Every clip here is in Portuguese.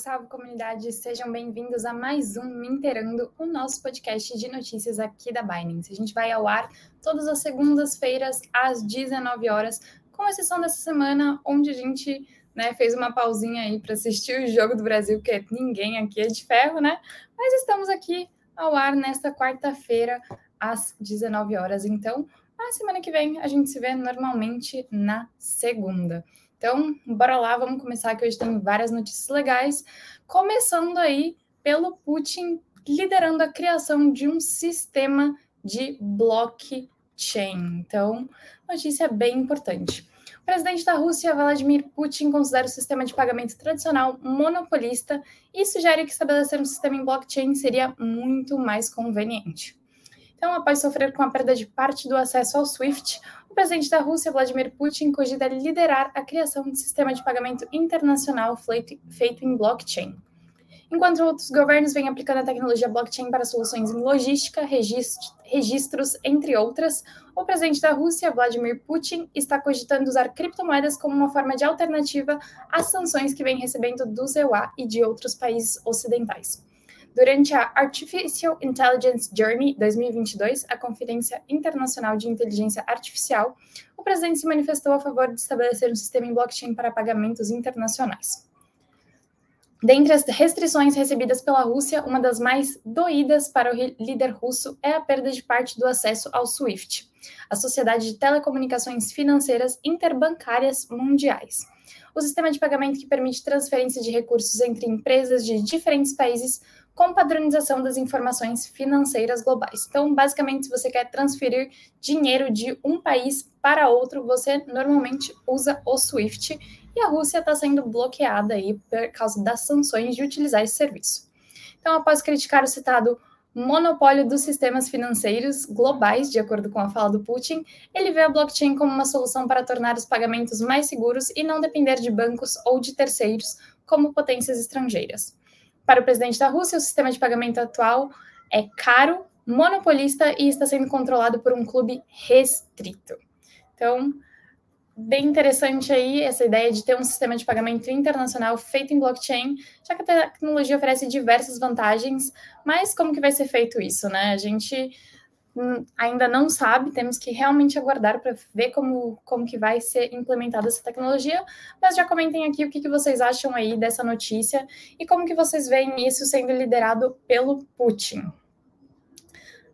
salve comunidade, sejam bem-vindos a mais um Me Inteirando, o nosso podcast de notícias aqui da Binance. A gente vai ao ar todas as segundas-feiras às 19 horas, com exceção dessa semana, onde a gente né, fez uma pausinha aí para assistir o jogo do Brasil, porque ninguém aqui é de ferro, né? Mas estamos aqui ao ar nesta quarta-feira às 19 horas. Então, na semana que vem a gente se vê normalmente na segunda. Então, bora lá, vamos começar que hoje tem várias notícias legais, começando aí pelo Putin liderando a criação de um sistema de blockchain. Então, notícia bem importante. O presidente da Rússia, Vladimir Putin, considera o sistema de pagamento tradicional monopolista e sugere que estabelecer um sistema em blockchain seria muito mais conveniente. Então, após sofrer com a perda de parte do acesso ao SWIFT, o presidente da Rússia, Vladimir Putin, cogita liderar a criação de um sistema de pagamento internacional feito em blockchain. Enquanto outros governos vêm aplicando a tecnologia blockchain para soluções em logística, registros, entre outras, o presidente da Rússia, Vladimir Putin, está cogitando usar criptomoedas como uma forma de alternativa às sanções que vem recebendo do ZEUA e de outros países ocidentais. Durante a Artificial Intelligence Journey 2022, a Conferência Internacional de Inteligência Artificial, o presidente se manifestou a favor de estabelecer um sistema em blockchain para pagamentos internacionais. Dentre as restrições recebidas pela Rússia, uma das mais doídas para o líder russo é a perda de parte do acesso ao SWIFT, a Sociedade de Telecomunicações Financeiras Interbancárias Mundiais. O sistema de pagamento que permite transferência de recursos entre empresas de diferentes países com padronização das informações financeiras globais. Então, basicamente, se você quer transferir dinheiro de um país para outro, você normalmente usa o SWIFT e a Rússia está sendo bloqueada aí por causa das sanções de utilizar esse serviço. Então, após criticar o citado monopólio dos sistemas financeiros globais, de acordo com a fala do Putin, ele vê a blockchain como uma solução para tornar os pagamentos mais seguros e não depender de bancos ou de terceiros, como potências estrangeiras. Para o presidente da Rússia, o sistema de pagamento atual é caro, monopolista e está sendo controlado por um clube restrito. Então, bem interessante aí essa ideia de ter um sistema de pagamento internacional feito em blockchain, já que a tecnologia oferece diversas vantagens, mas como que vai ser feito isso, né? A gente Hum, ainda não sabe, temos que realmente aguardar para ver como, como que vai ser implementada essa tecnologia, mas já comentem aqui o que, que vocês acham aí dessa notícia e como que vocês veem isso sendo liderado pelo Putin.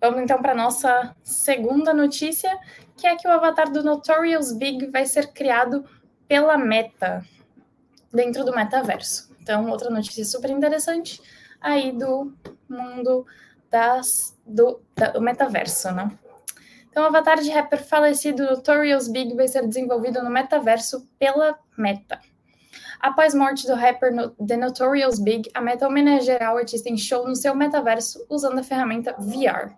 Vamos então para a nossa segunda notícia, que é que o avatar do Notorious Big vai ser criado pela Meta, dentro do metaverso. Então, outra notícia super interessante aí do mundo das, do, da, do metaverso, né? Então, o avatar de rapper falecido Notorious Big vai ser desenvolvido no metaverso pela Meta. Após morte do rapper no, The Notorious Big, a Meta homenageará o artista em show no seu metaverso usando a ferramenta VR.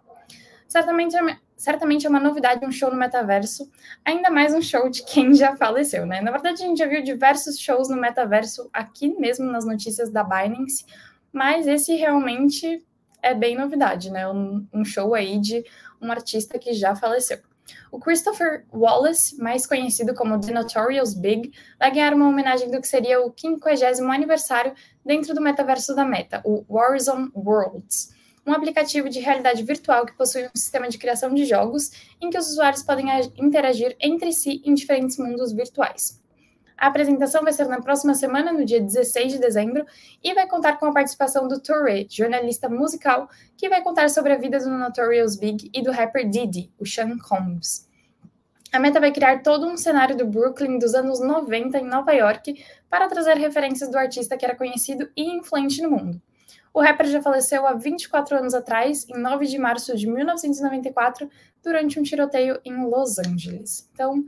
Certamente, é certamente é uma novidade um show no metaverso, ainda mais um show de quem já faleceu, né? Na verdade, a gente já viu diversos shows no metaverso aqui mesmo nas notícias da Binance, mas esse realmente é bem novidade, né? Um, um show aí de um artista que já faleceu. O Christopher Wallace, mais conhecido como The Notorious Big, vai ganhar uma homenagem do que seria o 50 aniversário dentro do metaverso da Meta, o Warzone Worlds, um aplicativo de realidade virtual que possui um sistema de criação de jogos em que os usuários podem interagir entre si em diferentes mundos virtuais. A apresentação vai ser na próxima semana, no dia 16 de dezembro, e vai contar com a participação do Torre, jornalista musical, que vai contar sobre a vida do Notorious Big e do rapper Diddy, o Sean Combs. A Meta vai criar todo um cenário do Brooklyn dos anos 90 em Nova York para trazer referências do artista que era conhecido e influente no mundo. O rapper já faleceu há 24 anos atrás, em 9 de março de 1994, durante um tiroteio em Los Angeles. Então,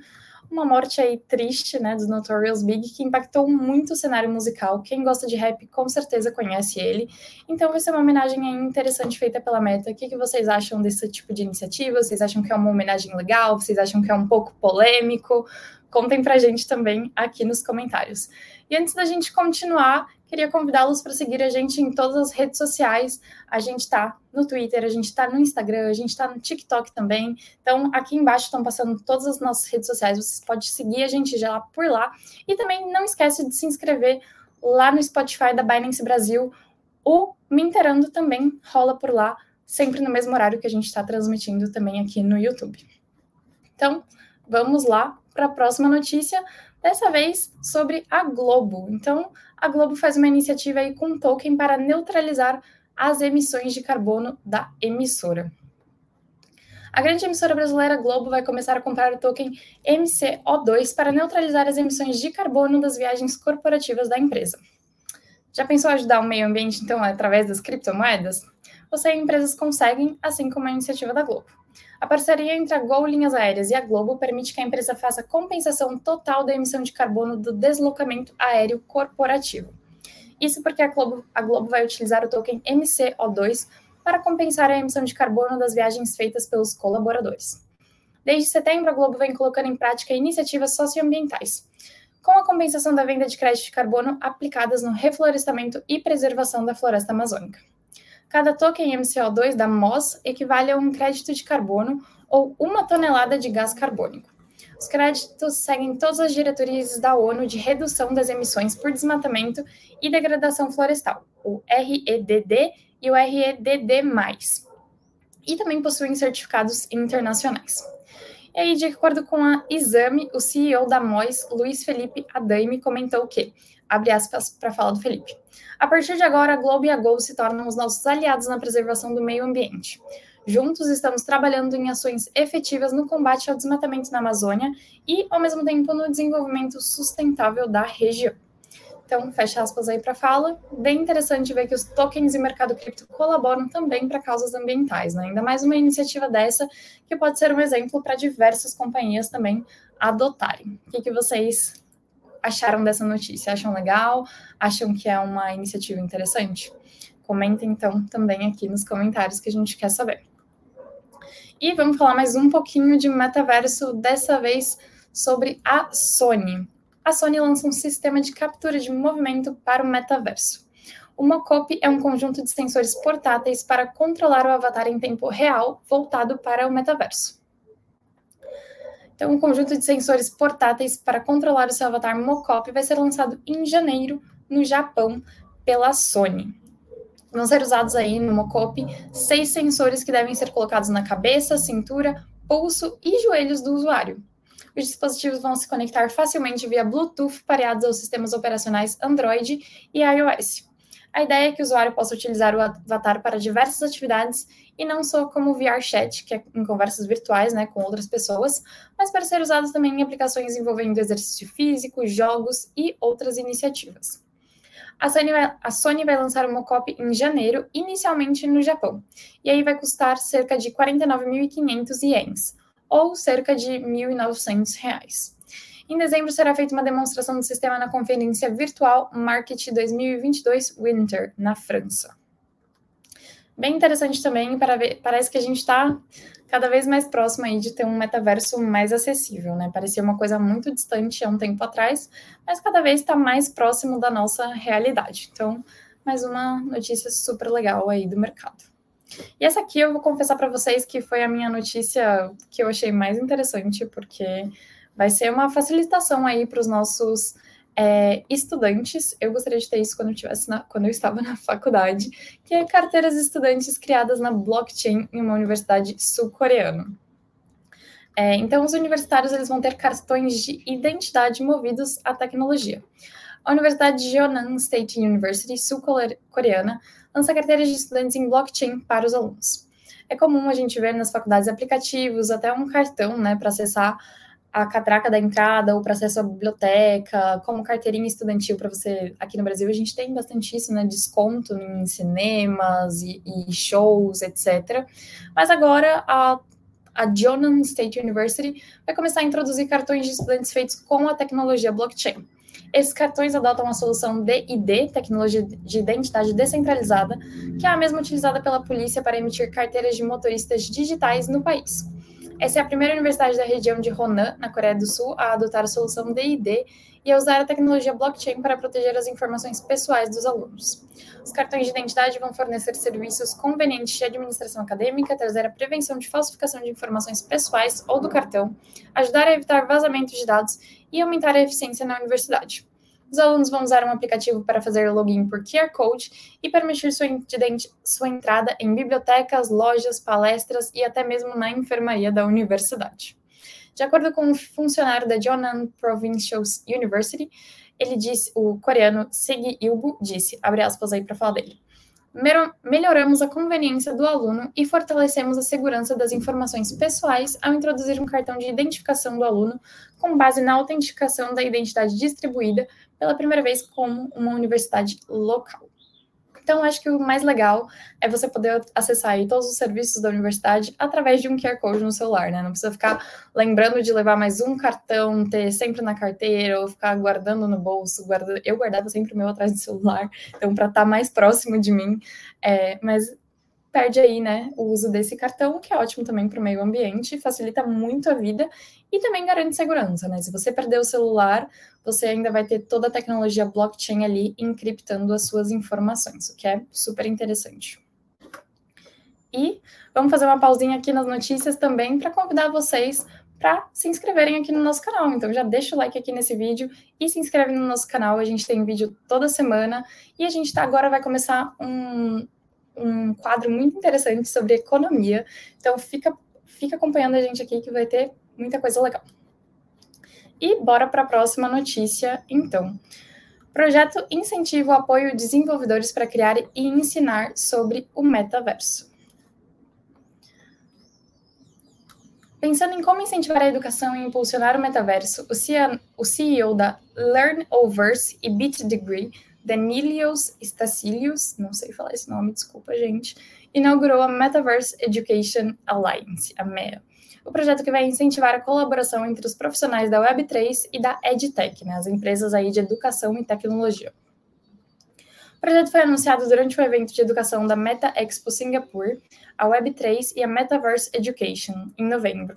uma morte aí triste, né, do Notorious Big, que impactou muito o cenário musical. Quem gosta de rap com certeza conhece ele. Então vai ser uma homenagem interessante feita pela Meta. O que, que vocês acham desse tipo de iniciativa? Vocês acham que é uma homenagem legal? Vocês acham que é um pouco polêmico? Contem pra gente também aqui nos comentários. E antes da gente continuar, queria convidá-los para seguir a gente em todas as redes sociais. A gente está no Twitter, a gente está no Instagram, a gente está no TikTok também. Então, aqui embaixo estão passando todas as nossas redes sociais. Você pode seguir a gente já por lá. E também não esquece de se inscrever lá no Spotify da Binance Brasil. O Minterando também rola por lá, sempre no mesmo horário que a gente está transmitindo também aqui no YouTube. Então, vamos lá para a próxima notícia, dessa vez sobre a Globo. Então, a Globo faz uma iniciativa aí com um token para neutralizar as emissões de carbono da emissora. A grande emissora brasileira Globo vai começar a comprar o token MCO2 para neutralizar as emissões de carbono das viagens corporativas da empresa. Já pensou ajudar o meio ambiente, então, através das criptomoedas? Você e empresas conseguem, assim como a iniciativa da Globo. A parceria entre a Gol Linhas Aéreas e a Globo permite que a empresa faça compensação total da emissão de carbono do deslocamento aéreo corporativo. Isso porque a Globo, a Globo vai utilizar o token MCO2 para compensar a emissão de carbono das viagens feitas pelos colaboradores. Desde setembro, a Globo vem colocando em prática iniciativas socioambientais, com a compensação da venda de crédito de carbono aplicadas no reflorestamento e preservação da floresta amazônica. Cada token MCO2 da MOS equivale a um crédito de carbono ou uma tonelada de gás carbônico. Os créditos seguem todas as diretorias da ONU de redução das emissões por desmatamento e degradação florestal, o REDD e o REDD+, e também possuem certificados internacionais. E aí, de acordo com a Exame, o CEO da MOIS, Luiz Felipe Adaime, comentou que, abre aspas para fala do Felipe, a partir de agora, a Globo e a Gol se tornam os nossos aliados na preservação do meio ambiente. Juntos estamos trabalhando em ações efetivas no combate ao desmatamento na Amazônia e, ao mesmo tempo, no desenvolvimento sustentável da região. Então, fecha aspas aí para a fala. Bem interessante ver que os tokens e mercado cripto colaboram também para causas ambientais, né? Ainda mais uma iniciativa dessa que pode ser um exemplo para diversas companhias também adotarem. O que, que vocês acharam dessa notícia? Acham legal? Acham que é uma iniciativa interessante? Comentem então também aqui nos comentários que a gente quer saber. E vamos falar mais um pouquinho de metaverso, dessa vez sobre a Sony a Sony lança um sistema de captura de movimento para o metaverso. O Mocop é um conjunto de sensores portáteis para controlar o avatar em tempo real voltado para o metaverso. Então, um conjunto de sensores portáteis para controlar o seu avatar Mocop vai ser lançado em janeiro no Japão pela Sony. Vão ser usados aí no Mocop seis sensores que devem ser colocados na cabeça, cintura, pulso e joelhos do usuário os dispositivos vão se conectar facilmente via Bluetooth pareados aos sistemas operacionais Android e iOS. A ideia é que o usuário possa utilizar o avatar para diversas atividades e não só como VR chat, que é em conversas virtuais né, com outras pessoas, mas para ser usado também em aplicações envolvendo exercício físico, jogos e outras iniciativas. A Sony, vai, a Sony vai lançar o Mocop em janeiro, inicialmente no Japão, e aí vai custar cerca de 49.500 ienes, ou cerca de R$ 1.900. Em dezembro será feita uma demonstração do sistema na conferência virtual Market 2022 Winter, na França. Bem interessante também, para ver, parece que a gente está cada vez mais próximo aí de ter um metaverso mais acessível, né? Parecia uma coisa muito distante há um tempo atrás, mas cada vez está mais próximo da nossa realidade. Então, mais uma notícia super legal aí do mercado. E essa aqui eu vou confessar para vocês que foi a minha notícia que eu achei mais interessante, porque vai ser uma facilitação aí para os nossos é, estudantes. Eu gostaria de ter isso quando eu, tivesse na, quando eu estava na faculdade, que é carteiras estudantes criadas na blockchain em uma universidade sul-coreana. É, então, os universitários eles vão ter cartões de identidade movidos à tecnologia. A Universidade de Jeonnan State University, sul-coreana, lança carteiras de estudantes em blockchain para os alunos. É comum a gente ver nas faculdades aplicativos até um cartão né, para acessar a catraca da entrada ou para acesso à biblioteca, como carteirinha estudantil para você. Aqui no Brasil a gente tem bastante isso, né? Desconto em cinemas e, e shows, etc. Mas agora a, a Jonan State University vai começar a introduzir cartões de estudantes feitos com a tecnologia blockchain. Esses cartões adotam a solução DID, Tecnologia de Identidade Descentralizada, que é a mesma utilizada pela polícia para emitir carteiras de motoristas digitais no país. Essa é a primeira universidade da região de Honan, na Coreia do Sul, a adotar a solução DID e a usar a tecnologia blockchain para proteger as informações pessoais dos alunos. Os cartões de identidade vão fornecer serviços convenientes de administração acadêmica, trazer a prevenção de falsificação de informações pessoais ou do cartão, ajudar a evitar vazamentos de dados e aumentar a eficiência na universidade. Os alunos vão usar um aplicativo para fazer login por QR Code e permitir sua, sua entrada em bibliotecas, lojas, palestras e até mesmo na enfermaria da universidade. De acordo com um funcionário da Jeonnan Provincial University, ele disse, o coreano Segi Ilbu disse, abre aspas aí para falar dele. Melhoramos a conveniência do aluno e fortalecemos a segurança das informações pessoais ao introduzir um cartão de identificação do aluno com base na autenticação da identidade distribuída pela primeira vez como uma universidade local. Então, acho que o mais legal é você poder acessar todos os serviços da universidade através de um QR Code no celular, né? Não precisa ficar lembrando de levar mais um cartão, ter sempre na carteira, ou ficar guardando no bolso. Guarda... Eu guardava sempre o meu atrás do celular, então, para estar tá mais próximo de mim. É... Mas perde aí, né, o uso desse cartão, que é ótimo também para o meio ambiente, facilita muito a vida e também garante segurança, né? Se você perder o celular, você ainda vai ter toda a tecnologia blockchain ali encriptando as suas informações, o que é super interessante. E vamos fazer uma pausinha aqui nas notícias também para convidar vocês para se inscreverem aqui no nosso canal. Então já deixa o like aqui nesse vídeo e se inscreve no nosso canal. A gente tem vídeo toda semana e a gente tá, agora vai começar um, um quadro muito interessante sobre economia. Então fica, fica acompanhando a gente aqui que vai ter muita coisa legal. E bora para a próxima notícia, então. Projeto incentiva o apoio de desenvolvedores para criar e ensinar sobre o metaverso. Pensando em como incentivar a educação e impulsionar o metaverso, o CEO da Learnoverse e Bit Degree Danilios Stacilius, não sei falar esse nome, desculpa, gente, inaugurou a Metaverse Education Alliance, a MEA. O projeto que vai incentivar a colaboração entre os profissionais da Web3 e da EdTech, né, as empresas aí de educação e tecnologia. O projeto foi anunciado durante o evento de educação da Meta Expo Singapore, a Web3 e a Metaverse Education, em novembro.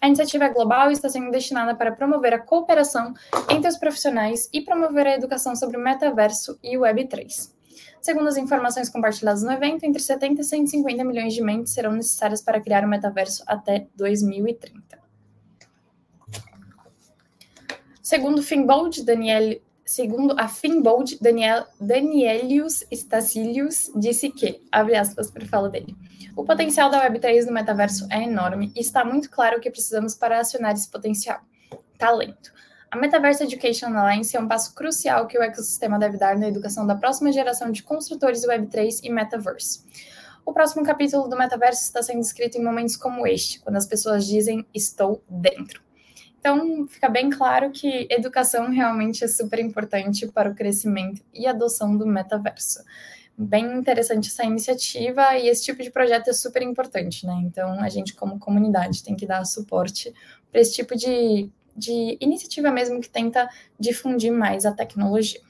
A iniciativa é global está sendo destinada para promover a cooperação entre os profissionais e promover a educação sobre o metaverso e o Web3. Segundo as informações compartilhadas no evento, entre 70 e 150 milhões de mentes serão necessárias para criar o metaverso até 2030. Segundo Finbold, Daniel, segundo a Finbold, Daniel, Danielius Stacilius disse que, abre aspas para fala dele, o potencial da Web3 no metaverso é enorme e está muito claro o que precisamos para acionar esse potencial: talento. A Metaverse Education Alliance é um passo crucial que o ecossistema deve dar na educação da próxima geração de construtores Web3 e Metaverse. O próximo capítulo do Metaverso está sendo escrito em momentos como este, quando as pessoas dizem estou dentro. Então, fica bem claro que educação realmente é super importante para o crescimento e adoção do metaverso bem interessante essa iniciativa e esse tipo de projeto é super importante, né? Então, a gente, como comunidade, tem que dar suporte para esse tipo de, de iniciativa mesmo que tenta difundir mais a tecnologia.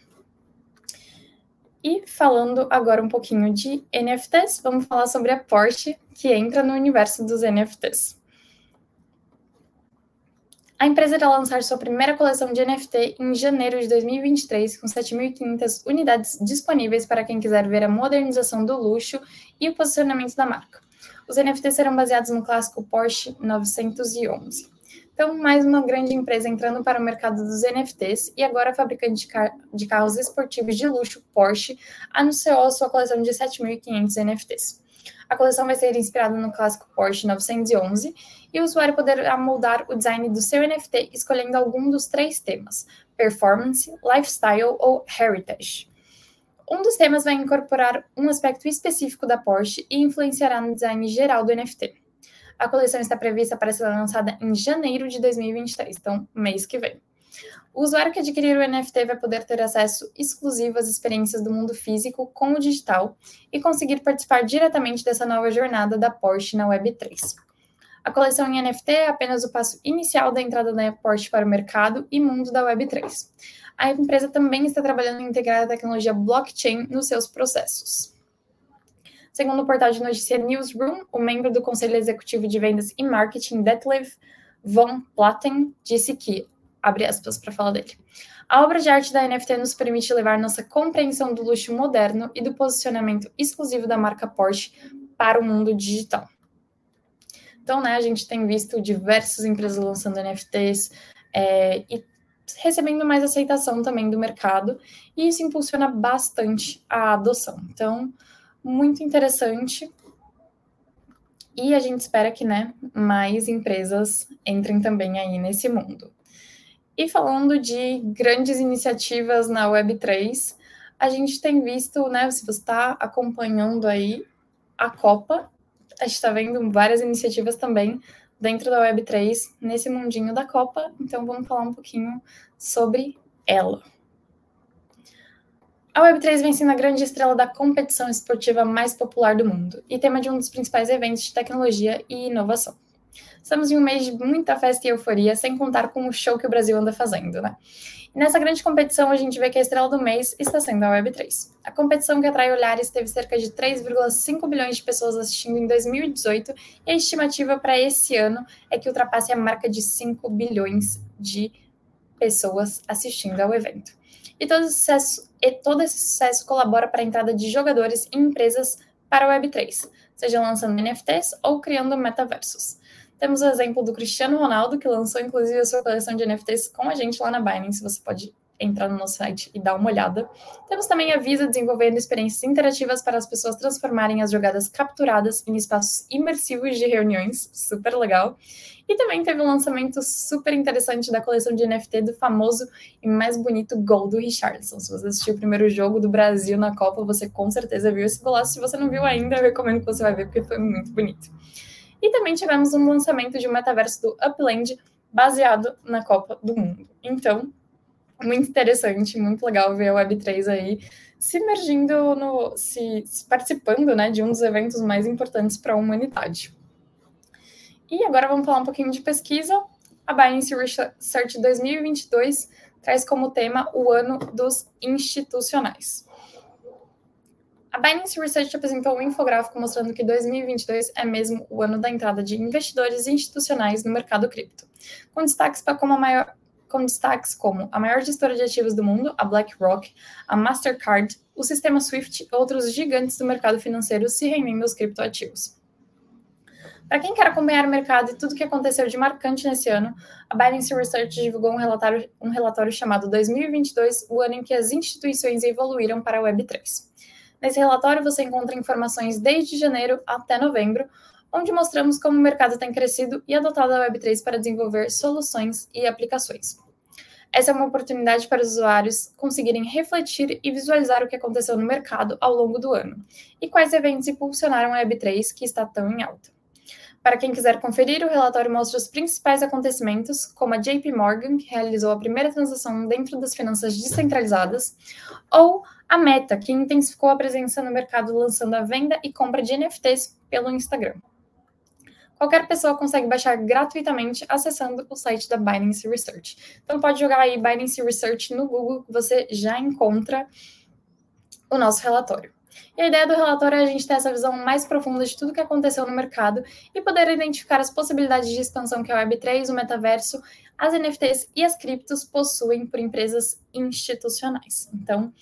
E falando agora um pouquinho de NFTs, vamos falar sobre a Porsche, que entra no universo dos NFTs. A empresa irá lançar sua primeira coleção de NFT em janeiro de 2023, com 7.500 unidades disponíveis para quem quiser ver a modernização do luxo e o posicionamento da marca. Os NFTs serão baseados no clássico Porsche 911. Então, mais uma grande empresa entrando para o mercado dos NFTs e agora a fabricante de, car de carros esportivos de luxo, Porsche, anunciou sua coleção de 7.500 NFTs. A coleção vai ser inspirada no clássico Porsche 911 e o usuário poderá moldar o design do seu NFT escolhendo algum dos três temas: performance, lifestyle ou heritage. Um dos temas vai incorporar um aspecto específico da Porsche e influenciará no design geral do NFT. A coleção está prevista para ser lançada em janeiro de 2023, então mês que vem. O usuário que adquirir o NFT vai poder ter acesso exclusivo às experiências do mundo físico com o digital e conseguir participar diretamente dessa nova jornada da Porsche na Web3. A coleção em NFT é apenas o passo inicial da entrada da Porsche para o mercado e mundo da Web3. A empresa também está trabalhando em integrar a tecnologia blockchain nos seus processos. Segundo o portal de notícia Newsroom, o membro do Conselho Executivo de Vendas e Marketing, Detlef von Platten, disse que abre aspas para falar dele. A obra de arte da NFT nos permite levar nossa compreensão do luxo moderno e do posicionamento exclusivo da marca Porsche para o mundo digital. Então, né, a gente tem visto diversas empresas lançando NFTs é, e recebendo mais aceitação também do mercado, e isso impulsiona bastante a adoção. Então, muito interessante. E a gente espera que né, mais empresas entrem também aí nesse mundo. E falando de grandes iniciativas na Web3, a gente tem visto, né, se você está acompanhando aí a Copa, a gente está vendo várias iniciativas também dentro da Web3 nesse mundinho da Copa, então vamos falar um pouquinho sobre ela. A Web3 vem sendo a grande estrela da competição esportiva mais popular do mundo e tema de um dos principais eventos de tecnologia e inovação. Estamos em um mês de muita festa e euforia, sem contar com o show que o Brasil anda fazendo, né? Nessa grande competição, a gente vê que a estrela do mês está sendo a Web3. A competição que atrai olhares teve cerca de 3,5 bilhões de pessoas assistindo em 2018 e a estimativa para esse ano é que ultrapasse a marca de 5 bilhões de pessoas assistindo ao evento. E todo sucesso, e todo esse sucesso colabora para a entrada de jogadores e empresas para a Web3, seja lançando NFTs ou criando metaversos. Temos o exemplo do Cristiano Ronaldo, que lançou inclusive a sua coleção de NFTs com a gente lá na Binance. Você pode entrar no nosso site e dar uma olhada. Temos também a Visa desenvolvendo experiências interativas para as pessoas transformarem as jogadas capturadas em espaços imersivos de reuniões, super legal. E também teve um lançamento super interessante da coleção de NFT do famoso e mais bonito gol do Richardson. Se você assistiu o primeiro jogo do Brasil na Copa, você com certeza viu esse golaço. Se você não viu ainda, eu recomendo que você vai ver, porque foi muito bonito. E também tivemos um lançamento de um metaverso do Upland baseado na Copa do Mundo. Então, muito interessante, muito legal ver a Web3 aí se emergindo no. se, se participando né, de um dos eventos mais importantes para a humanidade. E agora vamos falar um pouquinho de pesquisa. A Binance Research 2022 traz como tema o ano dos institucionais. A Binance Research apresentou um infográfico mostrando que 2022 é mesmo o ano da entrada de investidores institucionais no mercado cripto, com destaques para como a maior com destaques como a maior gestora de ativos do mundo, a BlackRock, a Mastercard, o sistema SWIFT e outros gigantes do mercado financeiro se rendendo aos criptoativos. Para quem quer acompanhar o mercado e tudo o que aconteceu de marcante nesse ano, a Binance Research divulgou um relatório, um relatório chamado 2022, o ano em que as instituições evoluíram para a Web3. Nesse relatório você encontra informações desde janeiro até novembro, onde mostramos como o mercado tem crescido e adotado a Web3 para desenvolver soluções e aplicações. Essa é uma oportunidade para os usuários conseguirem refletir e visualizar o que aconteceu no mercado ao longo do ano e quais eventos impulsionaram a Web3 que está tão em alta. Para quem quiser conferir, o relatório mostra os principais acontecimentos, como a JP Morgan, que realizou a primeira transação dentro das finanças descentralizadas, ou a Meta, que intensificou a presença no mercado lançando a venda e compra de NFTs pelo Instagram. Qualquer pessoa consegue baixar gratuitamente acessando o site da Binance Research. Então pode jogar aí Binance Research no Google, você já encontra o nosso relatório. E a ideia do relatório é a gente ter essa visão mais profunda de tudo que aconteceu no mercado e poder identificar as possibilidades de expansão que a Web3, o metaverso, as NFTs e as criptos possuem por empresas institucionais. Então,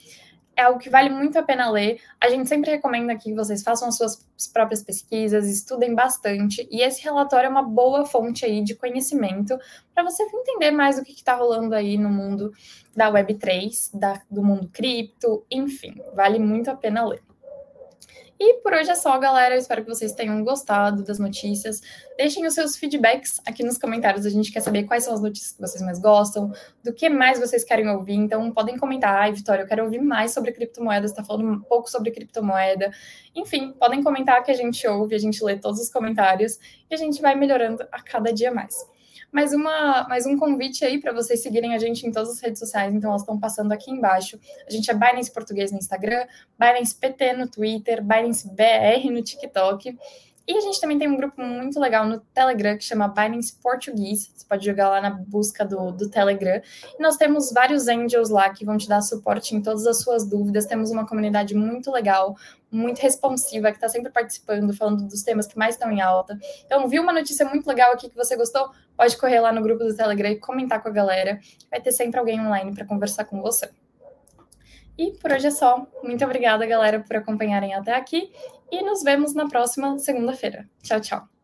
é algo que vale muito a pena ler. A gente sempre recomenda que vocês façam as suas próprias pesquisas, estudem bastante, e esse relatório é uma boa fonte aí de conhecimento para você entender mais do que está rolando aí no mundo da Web3, da, do mundo cripto, enfim, vale muito a pena ler. E por hoje é só, galera. Eu espero que vocês tenham gostado das notícias. Deixem os seus feedbacks aqui nos comentários. A gente quer saber quais são as notícias que vocês mais gostam, do que mais vocês querem ouvir. Então, podem comentar. Ai, Vitória, eu quero ouvir mais sobre criptomoedas. Está falando um pouco sobre criptomoeda. Enfim, podem comentar que a gente ouve, a gente lê todos os comentários e a gente vai melhorando a cada dia mais mais, uma, mais um convite aí para vocês seguirem a gente em todas as redes sociais, então elas estão passando aqui embaixo. A gente é Binance Português no Instagram, Binance PT no Twitter, Binance BR no TikTok. E a gente também tem um grupo muito legal no Telegram que chama Binance Português. Você pode jogar lá na busca do, do Telegram. E nós temos vários angels lá que vão te dar suporte em todas as suas dúvidas. Temos uma comunidade muito legal, muito responsiva, que está sempre participando, falando dos temas que mais estão em alta. Então, viu uma notícia muito legal aqui que você gostou? Pode correr lá no grupo do Telegram e comentar com a galera. Vai ter sempre alguém online para conversar com você. E por hoje é só. Muito obrigada, galera, por acompanharem até aqui. E nos vemos na próxima segunda-feira. Tchau, tchau.